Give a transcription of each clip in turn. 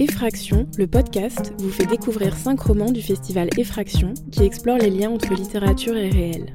Effraction, le podcast, vous fait découvrir cinq romans du festival Effraction qui explorent les liens entre littérature et réel.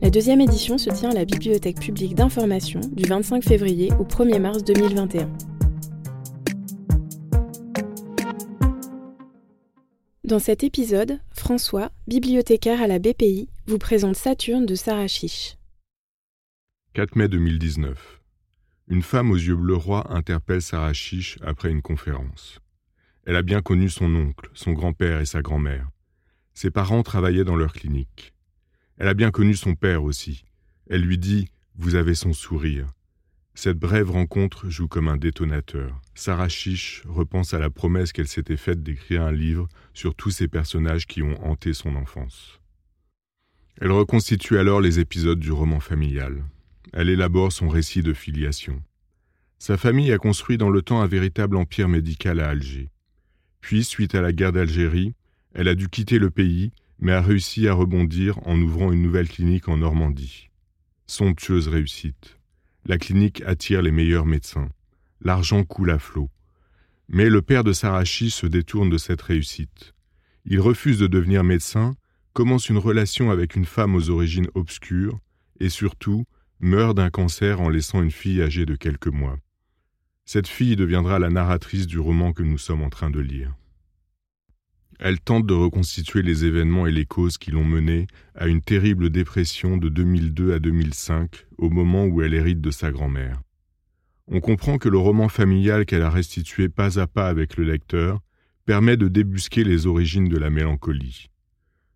La deuxième édition se tient à la Bibliothèque publique d'information du 25 février au 1er mars 2021. Dans cet épisode, François, bibliothécaire à la BPI, vous présente Saturne de Sarah Chiche. 4 mai 2019. Une femme aux yeux bleus rois interpelle Sarah Chiche après une conférence. Elle a bien connu son oncle, son grand-père et sa grand-mère. Ses parents travaillaient dans leur clinique. Elle a bien connu son père aussi. Elle lui dit Vous avez son sourire. Cette brève rencontre joue comme un détonateur. Sarah Chiche repense à la promesse qu'elle s'était faite d'écrire un livre sur tous ces personnages qui ont hanté son enfance. Elle reconstitue alors les épisodes du roman familial elle élabore son récit de filiation. Sa famille a construit dans le temps un véritable empire médical à Alger. Puis, suite à la guerre d'Algérie, elle a dû quitter le pays, mais a réussi à rebondir en ouvrant une nouvelle clinique en Normandie. Somptueuse réussite. La clinique attire les meilleurs médecins. L'argent coule à flot. Mais le père de Sarachi se détourne de cette réussite. Il refuse de devenir médecin, commence une relation avec une femme aux origines obscures, et surtout meurt d'un cancer en laissant une fille âgée de quelques mois. Cette fille deviendra la narratrice du roman que nous sommes en train de lire. Elle tente de reconstituer les événements et les causes qui l'ont menée à une terrible dépression de 2002 à 2005, au moment où elle hérite de sa grand-mère. On comprend que le roman familial qu'elle a restitué pas à pas avec le lecteur permet de débusquer les origines de la mélancolie.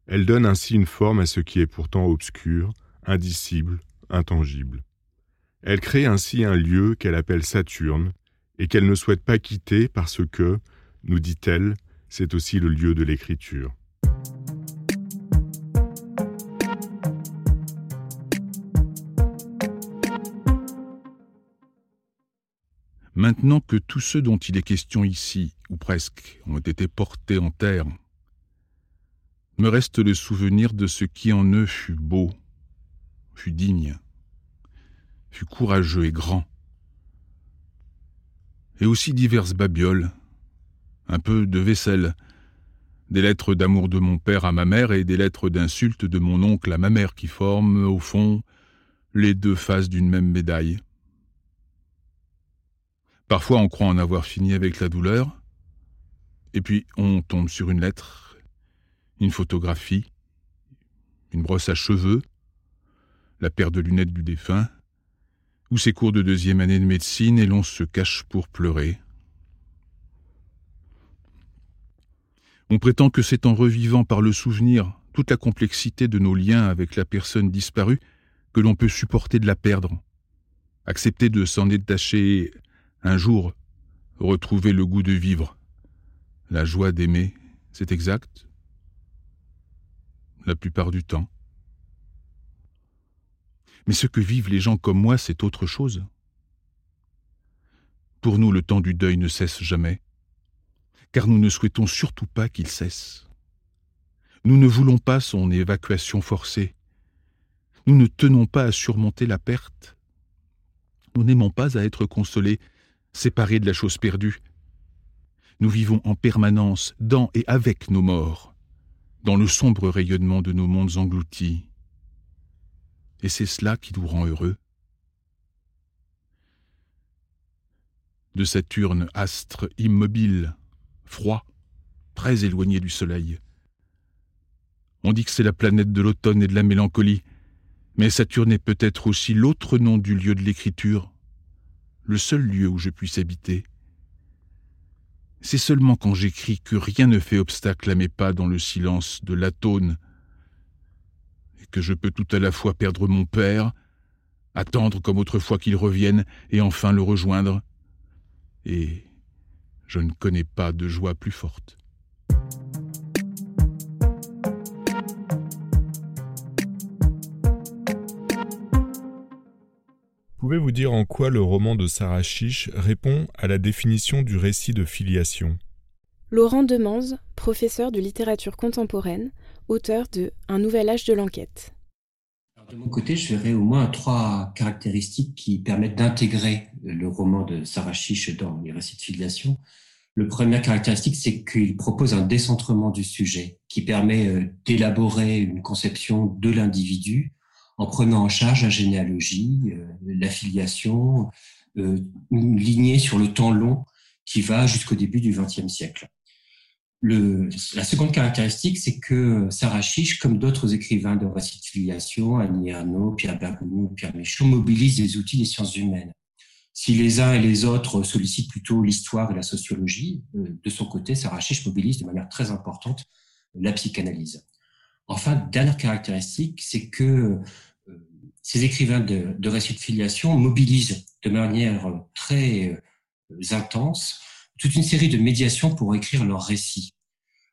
Elle donne ainsi une forme à ce qui est pourtant obscur, indicible, intangible. Elle crée ainsi un lieu qu'elle appelle Saturne et qu'elle ne souhaite pas quitter parce que, nous dit-elle, c'est aussi le lieu de l'écriture. Maintenant que tous ceux dont il est question ici, ou presque, ont été portés en terre, me reste le souvenir de ce qui en eux fut beau, fut digne, fut courageux et grand. Et aussi diverses babioles, un peu de vaisselle, des lettres d'amour de mon père à ma mère et des lettres d'insulte de mon oncle à ma mère qui forment, au fond, les deux faces d'une même médaille. Parfois on croit en avoir fini avec la douleur, et puis on tombe sur une lettre, une photographie, une brosse à cheveux, la paire de lunettes du défunt, ou ses cours de deuxième année de médecine, et l'on se cache pour pleurer. On prétend que c'est en revivant par le souvenir toute la complexité de nos liens avec la personne disparue que l'on peut supporter de la perdre, accepter de s'en détacher un jour, retrouver le goût de vivre, la joie d'aimer, c'est exact La plupart du temps. Mais ce que vivent les gens comme moi, c'est autre chose. Pour nous, le temps du deuil ne cesse jamais, car nous ne souhaitons surtout pas qu'il cesse. Nous ne voulons pas son évacuation forcée. Nous ne tenons pas à surmonter la perte. Nous n'aimons pas à être consolés, séparés de la chose perdue. Nous vivons en permanence dans et avec nos morts, dans le sombre rayonnement de nos mondes engloutis, et c'est cela qui nous rend heureux. De Saturne, astre immobile, froid, très éloigné du Soleil. On dit que c'est la planète de l'automne et de la mélancolie, mais Saturne est peut-être aussi l'autre nom du lieu de l'écriture, le seul lieu où je puisse habiter. C'est seulement quand j'écris que rien ne fait obstacle à mes pas dans le silence de l'atone que je peux tout à la fois perdre mon père, attendre comme autrefois qu'il revienne, et enfin le rejoindre. Et je ne connais pas de joie plus forte. Pouvez-vous dire en quoi le roman de Sarah Chiche répond à la définition du récit de filiation? Laurent Demanze, professeur de littérature contemporaine, auteur de Un nouvel âge de l'enquête. De mon côté, je verrais au moins trois caractéristiques qui permettent d'intégrer le roman de Sarah Chiche dans les récits de filiation. Le première caractéristique, c'est qu'il propose un décentrement du sujet qui permet euh, d'élaborer une conception de l'individu en prenant en charge la généalogie, euh, l'affiliation, euh, une lignée sur le temps long qui va jusqu'au début du XXe siècle. Le, la seconde caractéristique, c'est que Sarah Chiche, comme d'autres écrivains de filiation, Annie Arnaud, Pierre Bergogneau, Pierre Michaud, mobilise les outils des sciences humaines. Si les uns et les autres sollicitent plutôt l'histoire et la sociologie, euh, de son côté, Sarah Chiche mobilise de manière très importante la psychanalyse. Enfin, dernière caractéristique, c'est que euh, ces écrivains de, de récits de filiation mobilisent de manière très euh, intense toute une série de médiations pour écrire leurs récits.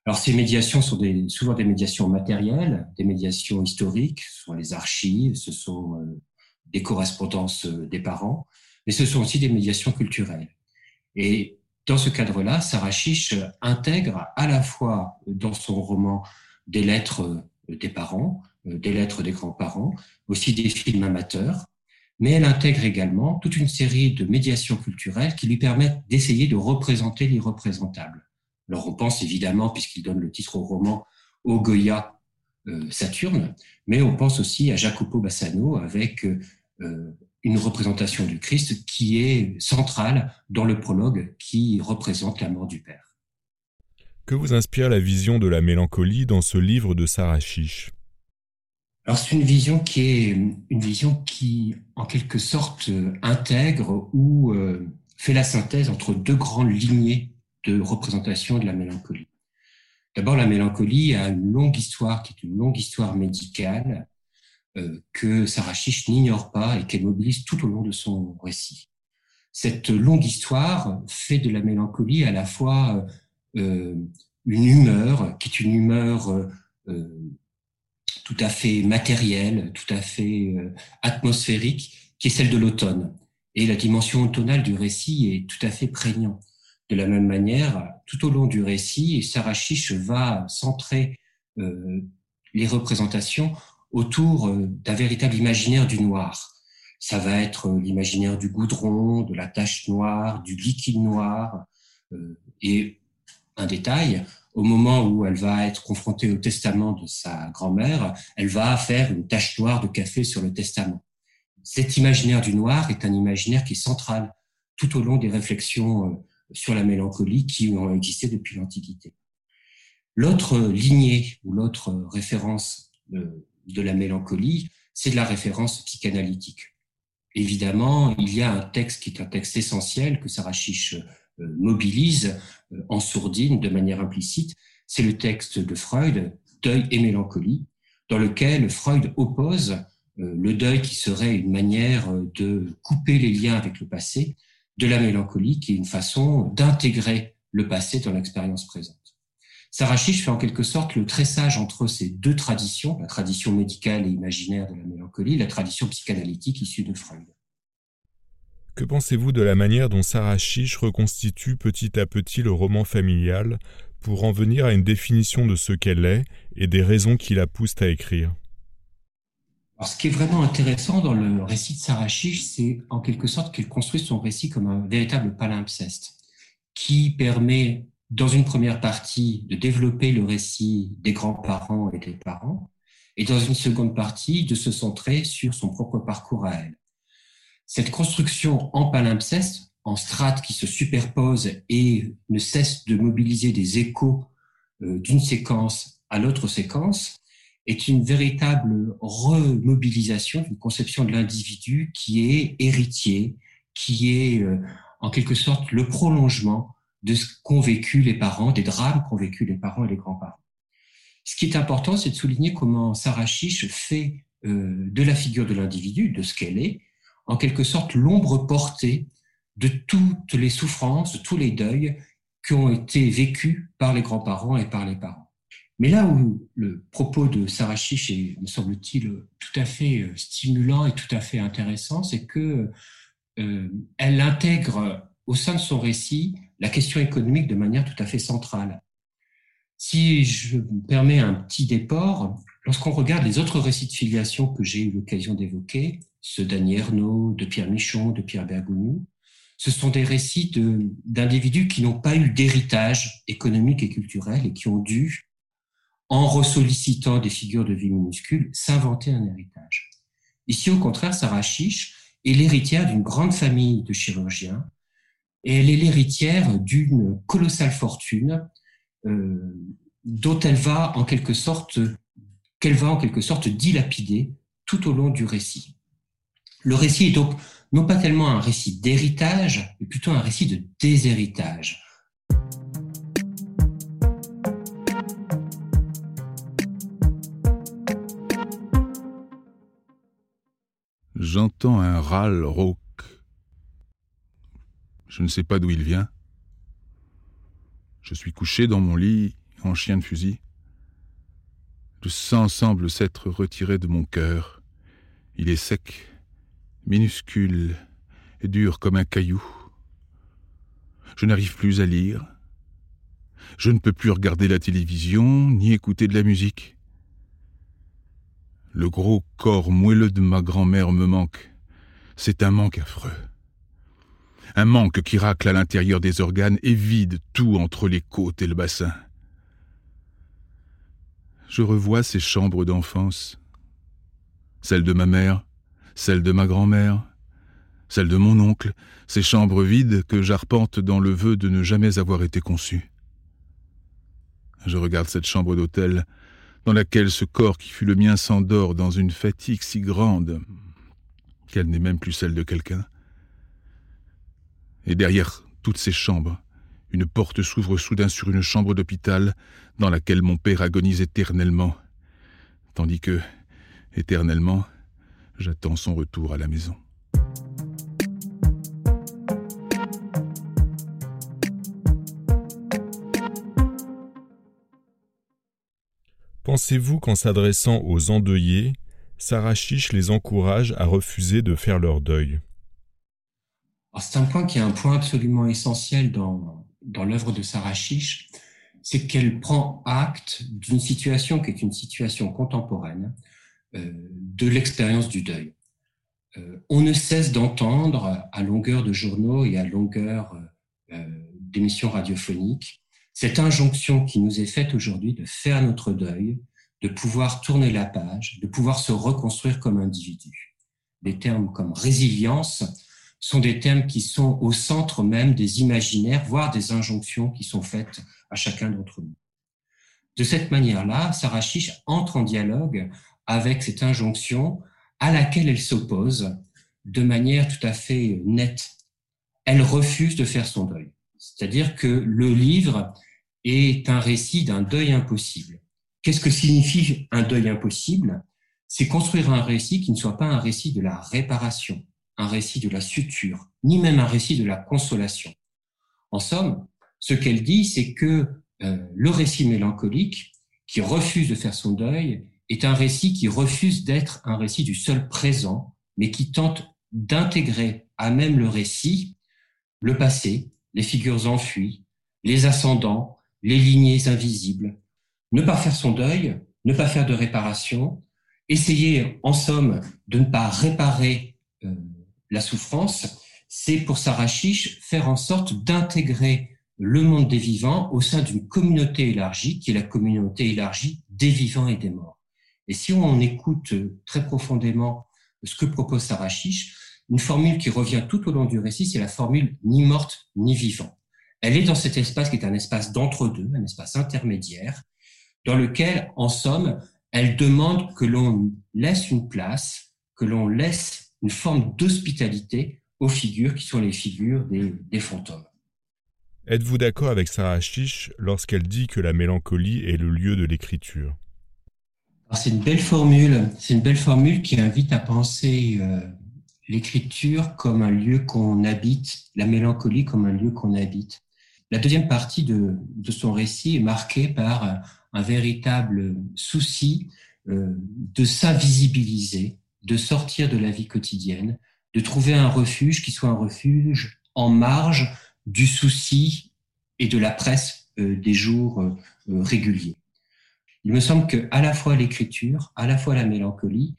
Alors ces médiations sont des, souvent des médiations matérielles, des médiations historiques, ce sont les archives, ce sont euh, des correspondances des parents, mais ce sont aussi des médiations culturelles. Et dans ce cadre-là, Sarah Chiche intègre à la fois dans son roman des lettres des parents, euh, des lettres des grands-parents, aussi des films amateurs, mais elle intègre également toute une série de médiations culturelles qui lui permettent d'essayer de représenter l'irreprésentable. Alors on pense évidemment, puisqu'il donne le titre au roman, au Goya euh, Saturne, mais on pense aussi à Jacopo Bassano avec euh, une représentation du Christ qui est centrale dans le prologue qui représente la mort du Père. Que vous inspire la vision de la mélancolie dans ce livre de Sarah Chiche? Alors c'est une vision qui est une vision qui, en quelque sorte, intègre ou euh, fait la synthèse entre deux grandes lignées de représentation de la mélancolie. D'abord, la mélancolie a une longue histoire qui est une longue histoire médicale euh, que Sarah Chiche n'ignore pas et qu'elle mobilise tout au long de son récit. Cette longue histoire fait de la mélancolie à la fois euh, une humeur qui est une humeur tout à fait matérielle, tout à fait euh, atmosphérique, qui est celle de l'automne. Et la dimension automnale du récit est tout à fait prégnante. De la même manière, tout au long du récit, Sarah Chiche va centrer euh, les représentations autour euh, d'un véritable imaginaire du noir. Ça va être l'imaginaire du goudron, de la tache noire, du liquide noir. et un détail, au moment où elle va être confrontée au testament de sa grand-mère, elle va faire une tache noire de café sur le testament. Cet imaginaire du noir est un imaginaire qui est central tout au long des réflexions euh, sur la mélancolie qui ont existé depuis l'Antiquité. L'autre lignée ou l'autre référence de, de la mélancolie, c'est de la référence psychanalytique. Évidemment, il y a un texte qui est un texte essentiel que Sarah Chiche euh, mobilise euh, en sourdine de manière implicite, c'est le texte de Freud, Deuil et mélancolie, dans lequel Freud oppose euh, le deuil qui serait une manière de couper les liens avec le passé, de la mélancolie qui est une façon d'intégrer le passé dans l'expérience présente. Sarah Chiche fait en quelque sorte le tressage entre ces deux traditions, la tradition médicale et imaginaire de la mélancolie, la tradition psychanalytique issue de Freud. Que pensez-vous de la manière dont Sarah reconstitue petit à petit le roman familial pour en venir à une définition de ce qu'elle est et des raisons qui la poussent à écrire? Ce qui est vraiment intéressant dans le récit de Sarah c'est en quelque sorte qu'elle construit son récit comme un véritable palimpseste qui permet, dans une première partie, de développer le récit des grands-parents et des parents, et dans une seconde partie, de se centrer sur son propre parcours à elle. Cette construction en palimpseste, en strates qui se superposent et ne cesse de mobiliser des échos euh, d'une séquence à l'autre séquence, est une véritable remobilisation d'une conception de l'individu qui est héritier, qui est euh, en quelque sorte le prolongement de ce qu'ont vécu les parents, des drames qu'ont vécu les parents et les grands-parents. Ce qui est important, c'est de souligner comment Sarah Chiche fait euh, de la figure de l'individu, de ce qu'elle est, en quelque sorte l'ombre portée de toutes les souffrances, de tous les deuils qui ont été vécus par les grands-parents et par les parents. Mais là où le propos de Sarah Chiche est, me semble-t-il, tout à fait euh, stimulant et tout à fait intéressant, c'est que euh, elle intègre au sein de son récit la question économique de manière tout à fait centrale. Si je me permets un petit déport, lorsqu'on regarde les autres récits de filiation que j'ai eu l'occasion d'évoquer, ceux d'Annie Ernaux, de Pierre Michon, de Pierre Bergogneau, ce sont des récits d'individus qui n'ont pas eu d'héritage économique et culturel et qui ont dû, en ressollicitant des figures de vie minuscules, s'inventer un héritage. Ici, au contraire, Sarah Chiche est l'héritière d'une grande famille de chirurgiens et elle est l'héritière d'une colossale fortune euh, dont elle va en quelque sorte qu'elle va en quelque sorte dilapider tout au long du récit. Le récit est donc non pas tellement un récit d'héritage, mais plutôt un récit de déshéritage. J'entends un râle rauque. Je ne sais pas d'où il vient. Je suis couché dans mon lit en chien de fusil. Le sang semble s'être retiré de mon cœur. Il est sec, minuscule et dur comme un caillou. Je n'arrive plus à lire. Je ne peux plus regarder la télévision ni écouter de la musique. Le gros corps moelleux de ma grand-mère me manque. C'est un manque affreux. Un manque qui racle à l'intérieur des organes et vide tout entre les côtes et le bassin. Je revois ces chambres d'enfance, celle de ma mère, celle de ma grand-mère, celle de mon oncle, ces chambres vides que j'arpente dans le vœu de ne jamais avoir été conçu. Je regarde cette chambre d'hôtel dans laquelle ce corps qui fut le mien s'endort dans une fatigue si grande qu'elle n'est même plus celle de quelqu'un. Et derrière toutes ces chambres, une porte s'ouvre soudain sur une chambre d'hôpital dans laquelle mon père agonise éternellement, tandis que, éternellement, j'attends son retour à la maison. Pensez-vous qu'en s'adressant aux endeuillés, Sarah Chiche les encourage à refuser de faire leur deuil? C'est un point qui est un point absolument essentiel dans, dans l'œuvre de Sarah Chiche, c'est qu'elle prend acte d'une situation qui est une situation contemporaine euh, de l'expérience du deuil. Euh, on ne cesse d'entendre à longueur de journaux et à longueur euh, d'émissions radiophoniques cette injonction qui nous est faite aujourd'hui de faire notre deuil, de pouvoir tourner la page, de pouvoir se reconstruire comme individu. Des termes comme résilience sont des thèmes qui sont au centre même des imaginaires, voire des injonctions qui sont faites à chacun d'entre nous. De cette manière-là, Sarah Chiche entre en dialogue avec cette injonction à laquelle elle s'oppose de manière tout à fait nette. Elle refuse de faire son deuil. C'est-à-dire que le livre est un récit d'un deuil impossible. Qu'est-ce que signifie un deuil impossible? C'est construire un récit qui ne soit pas un récit de la réparation, un récit de la suture, ni même un récit de la consolation. En somme, ce qu'elle dit, c'est que euh, le récit mélancolique, qui refuse de faire son deuil, est un récit qui refuse d'être un récit du seul présent, mais qui tente d'intégrer à même le récit le passé, les figures enfuies, les ascendants, les lignées invisibles. Ne pas faire son deuil, ne pas faire de réparation, essayer en somme de ne pas réparer euh, la souffrance, c'est pour Sarah Chiche faire en sorte d'intégrer le monde des vivants au sein d'une communauté élargie, qui est la communauté élargie des vivants et des morts. Et si on écoute très profondément ce que propose Sarah Chiche, une formule qui revient tout au long du récit, c'est la formule ni morte ni vivant. Elle est dans cet espace qui est un espace d'entre-deux, un espace intermédiaire, dans lequel, en somme, elle demande que l'on laisse une place, que l'on laisse une forme d'hospitalité aux figures qui sont les figures des, fantômes. Êtes-vous d'accord avec Sarah Chiche lorsqu'elle dit que la mélancolie est le lieu de l'écriture? C'est une belle formule. C'est une belle formule qui invite à penser euh, l'écriture comme un lieu qu'on habite, la mélancolie comme un lieu qu'on habite. La deuxième partie de, son récit est marquée par un, véritable souci euh, de s'invisibiliser, de sortir de la vie quotidienne, de trouver un refuge qui soit un refuge en marge du souci et de la presse euh, des jours euh, réguliers. Il me semble que à la fois l'écriture, à la fois la mélancolie,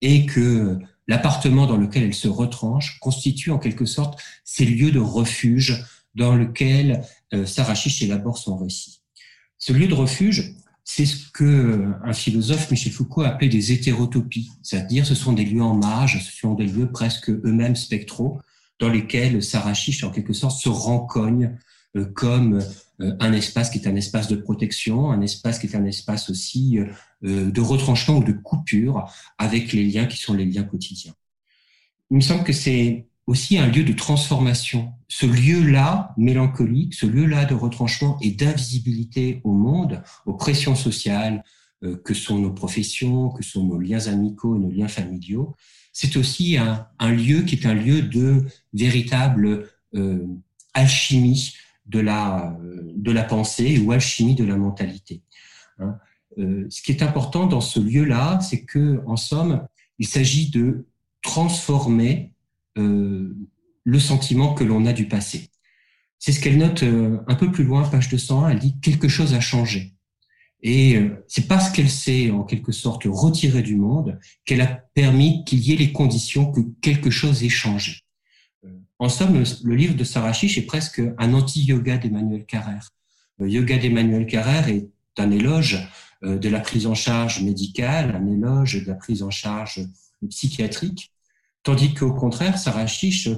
et que l'appartement dans lequel elle se retranche constitue en quelque sorte ces lieux de refuge dans lequel euh, Sarah Chiche élabore son récit. Ce lieu de refuge, c'est ce que un philosophe, Michel Foucault, appelait des hétérotopies, c'est-à-dire ce sont des lieux en marge, ce sont des lieux presque eux-mêmes spectraux, dans lesquels Sarah Chiche, en quelque sorte, se rencogne euh, comme euh, un espace qui est un espace de protection, un espace qui est un espace aussi euh, de retranchement ou de coupure avec les liens qui sont les liens quotidiens. Il me semble que c'est aussi un lieu de transformation. Ce lieu-là mélancolique, ce lieu-là de retranchement et d'invisibilité au monde, aux pressions sociales euh, que sont nos professions, que sont nos liens amicaux, nos liens familiaux, c'est aussi un, lieu qui est un lieu de véritable euh, alchimie de la, de la pensée ou alchimie de la mentalité. Hein. Euh, ce qui est important dans ce lieu-là, c'est que, en somme, il s'agit de transformer le sentiment que l'on a du passé. C'est ce qu'elle note euh, un peu plus loin, page 201. Elle dit quelque chose a changé. Et c'est parce qu'elle s'est en quelque sorte retirée du monde qu'elle a permis qu'il y ait les conditions que quelque chose ait changé. En somme, le, livre de Sarah Chiche est presque un anti-yoga d'Emmanuel Carrère. Le yoga d'Emmanuel Carrère est un éloge euh, de la prise en charge médicale, un éloge de la prise en charge psychiatrique, tandis qu'au contraire, Sarah Chiche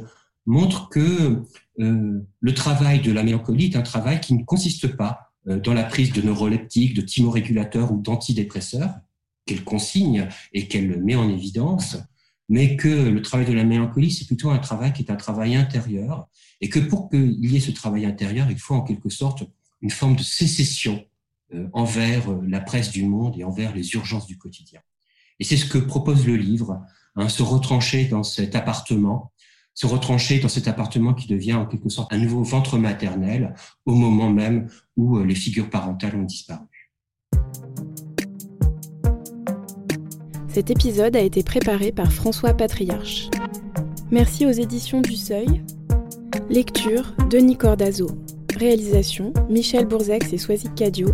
montre que euh, le travail de la mélancolie est un travail qui ne consiste pas euh, dans la prise de neuroleptiques, de thymorégulateurs ou d'antidépresseurs, qu'elle consigne et qu'elle met en évidence, mais que le travail de la mélancolie, c'est plutôt un travail qui est un travail intérieur, et que pour qu'il y ait ce travail intérieur, il faut en quelque sorte une forme de sécession euh, envers la presse du monde et envers les urgences du quotidien. Et c'est ce que propose le livre, hein, se retrancher dans cet appartement, se retrancher dans cet appartement qui devient en quelque sorte un nouveau ventre maternel au moment même où euh, les figures parentales ont disparu. Cet épisode a été préparé par François Patriarche. Merci aux éditions du Seuil. Lecture Denis Cordazo. Réalisation Michel Bourzex et Soisy Cadio.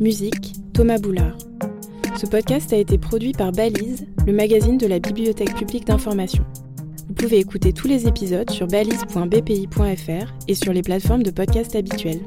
Musique, Thomas Boulard. Ce podcast a été produit par Balise, le magazine de la Bibliothèque publique d'information. Vous pouvez écouter tous les épisodes sur balise.bpi.fr et sur les plateformes de podcast habituelles.